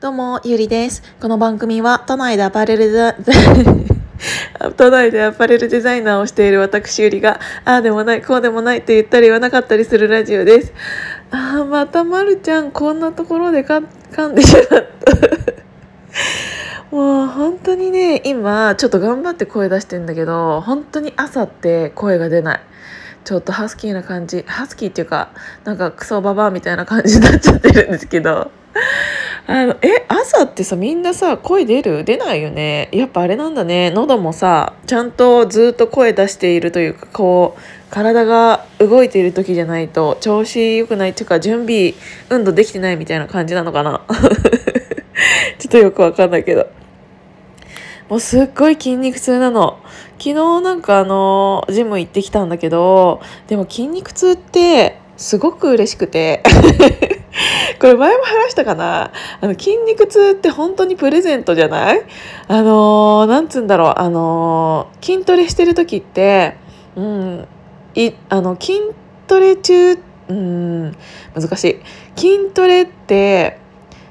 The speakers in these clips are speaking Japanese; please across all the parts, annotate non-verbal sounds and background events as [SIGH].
どうも、ゆりです。この番組は、都内でアパレルデザ [LAUGHS] 都内でアパレルデザイナーをしている私ゆりが、ああでもない、こうでもないって言ったり言わなかったりするラジオです。ああ、またまるちゃん、こんなところでか噛んでしまった。[LAUGHS] もう本当にね、今、ちょっと頑張って声出してんだけど、本当に朝って声が出ない。ちょっとハスキーな感じ、ハスキーっていうか、なんかクソババアみたいな感じになっちゃってるんですけど、あのえ朝ってさみんなさ声出る？出ないよね。やっぱあれなんだね。喉もさちゃんとずっと声出しているというかこう体が動いている時じゃないと調子良くないっていうか準備運動できてないみたいな感じなのかな。[LAUGHS] ちょっとよくわかんないけど。もうすっごい筋肉痛なの。昨日なんかあのジム行ってきたんだけどでも筋肉痛ってすごく嬉しくて。[LAUGHS] これ前も話したかな？あの筋肉痛って本当にプレゼントじゃない？あのー、なんつうんだろう？あのー、筋トレしてる時ってうんいあの筋トレ中うん難しい。筋トレって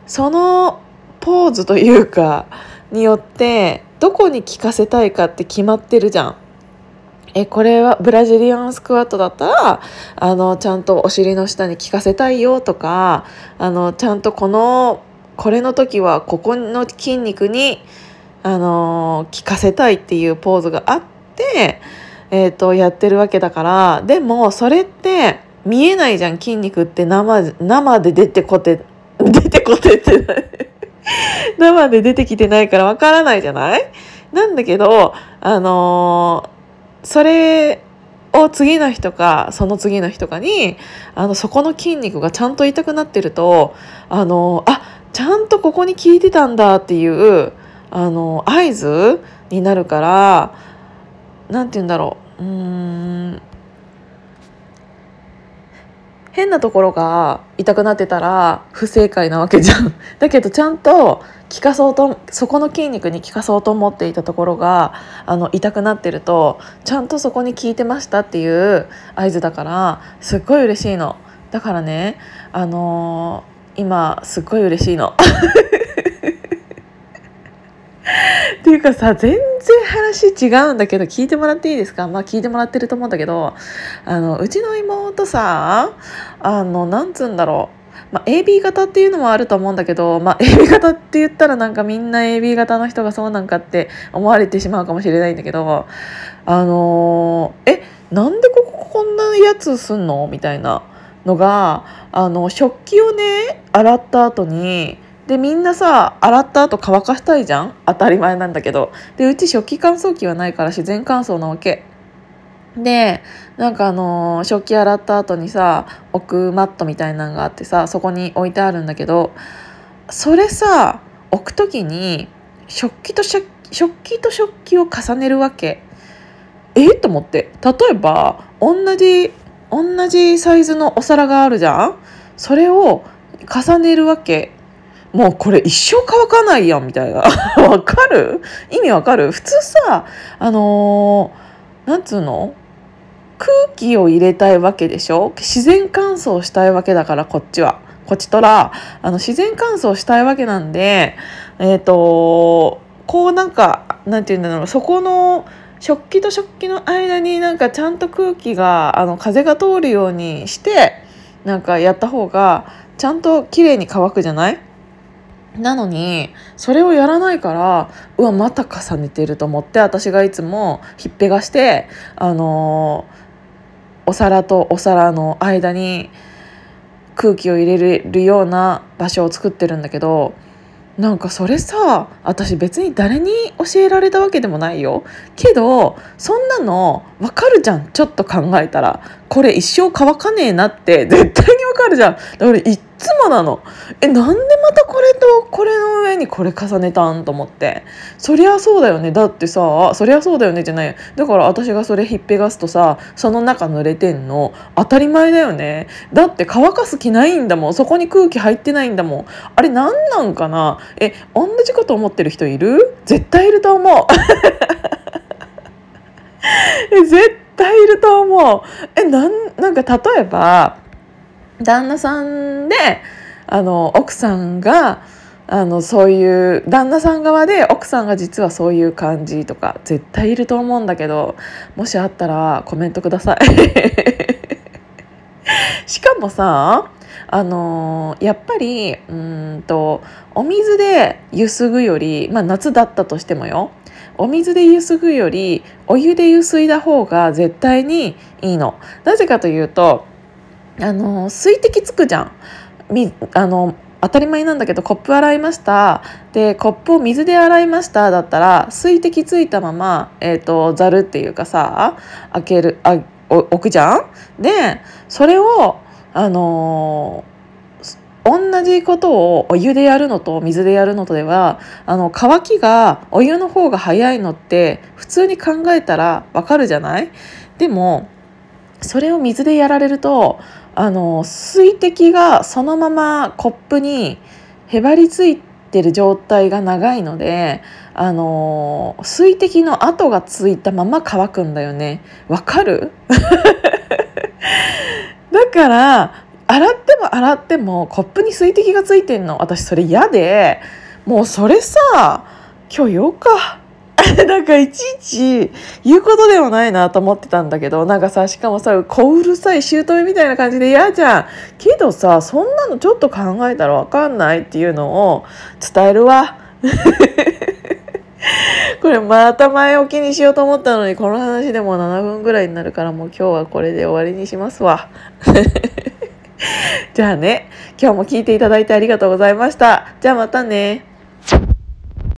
そのポーズというかによってどこに効かせたいかって決まってるじゃん。えこれはブラジリアンスクワットだったらあのちゃんとお尻の下に効かせたいよとかあのちゃんとこのこれの時はここの筋肉にあの効かせたいっていうポーズがあって、えーと、やってるわけだからでもそれって見えないじゃん筋肉って生生で出てこて出てこてって生で出てきてないからわからないじゃない？なんだけどあのーそれを次の日とかその次の日とかにあのそこの筋肉がちゃんと痛くなってるとあのあちゃんとここに効いてたんだっていうあの合図になるから何て言うんだろう。うん。変なところが痛くなってたら不正解なわけじゃん。[LAUGHS] だけどちゃんと効かそうとそこの筋肉に効かそうと思っていたところがあの痛くなってるとちゃんとそこに効いてましたっていう合図だからすっごい嬉しいの。だからねあのー、今すっごい嬉しいの。[LAUGHS] っていうかさ全然話違うんだけど聞いてもらっていいですか？まあ聞いてもらってると思うんだけどあのうちの妹さあのなんつうんだろう、まあ、AB 型っていうのもあると思うんだけど、まあ、AB 型って言ったらなんかみんな AB 型の人がそうなんかって思われてしまうかもしれないんだけどあのえなんでこここんなやつすんの？みたいなのがあの食器をね洗った後にでみんなさ洗った後乾かしたいじゃん？当たり前なんだけど。でうち食器乾燥機はないから自然乾燥なわけ。でなんかあのー、食器洗った後にさ置くマットみたいなのがあってさそこに置いてあるんだけどそれさ置く時に食器と食器と食器を重ねるわけ。え？っと思って。例えば同じ同じサイズのお皿があるじゃん？それを重ねるわけ。もうこれ一生乾かないやんみたいな。[LAUGHS] わかる？意味わかる？普通さあのー、なんつうの？空気を入れたいわけでしょ？自然乾燥したいわけだからこっちは。こっちとらあの自然乾燥したいわけなんでえっ、ー、とこうなんかなんて言うんだろう。そこの食器と食器の間になんかちゃんと空気があの風が通るようにしてなんかやった方がちゃんと綺麗に乾くじゃない？なのにそれをやらないからうわまた重ねてると思って私がいつもひっぺがしてあのー、お皿とお皿の間に空気を入れるような場所を作ってるんだけどなんかそれさ私別に誰に教えられたわけでもないよ。けどそんなの分かるじゃん。ちょっと考えたら。これ一生乾かねえなって絶対に分かるじゃん。だからいっつもなの。えなんでまたこれとこれの上にこれ重ねたんと思って。そりゃそうだよね。だってさそりゃそうだよね。じゃないだから私がそれひっぺがすとさその中濡れてんの当たり前だよね。だって乾かす気ないんだもん。そこに空気入ってないんだもん。あれ何なんかな？え同じこと思ってる人いる？絶対いると思う。[LAUGHS] え絶対いると思う。えなんなんか例えば旦那さんであの奥さんがあのそういう旦那さん側で奥さんが実はそういう感じとか絶対いると思うんだけどもしあったらコメントください [LAUGHS] しかもさあの、やっぱりうんとお水でゆすぐより、まあ、夏だったとしてもよお水でゆすぐよりお湯でゆすいだ方が絶対にいいの。なぜかというとあの水滴つくじゃん。みあの当たり前なんだけどコップ洗いました。でコップを水で洗いました。だったら水滴ついたまま、えーと、ざるっていうかさ開けるあ置くじゃん？でそれをあのー、同じことをお湯でやるのと水でやるのとではあの乾きがお湯の方が早いのって普通に考えたらわかるじゃない？でもそれを水でやられるとあの水滴がそのままコップにへばりついてる状態が長いのであの水滴の跡がついたまま乾くんだよね。わかる？[LAUGHS] だから洗っても洗ってもコップに水滴がついてんの。私それ嫌で。もうそれさ今日よか [LAUGHS] なんかいちいち言うことでもないなと思ってたんだけどなんかさしかもさ小うるさい姑みたいな感じで嫌じゃん。けどさそんなのちょっと考えたら分かんないっていうのを伝えるわ。[LAUGHS] これまた前置きにしようと思ったのにこの話でも7分ぐらいになるからもう今日はこれで終わりにしますわ。[LAUGHS] じゃあね今日も聞いていただいてありがとうございました。じゃあまたね。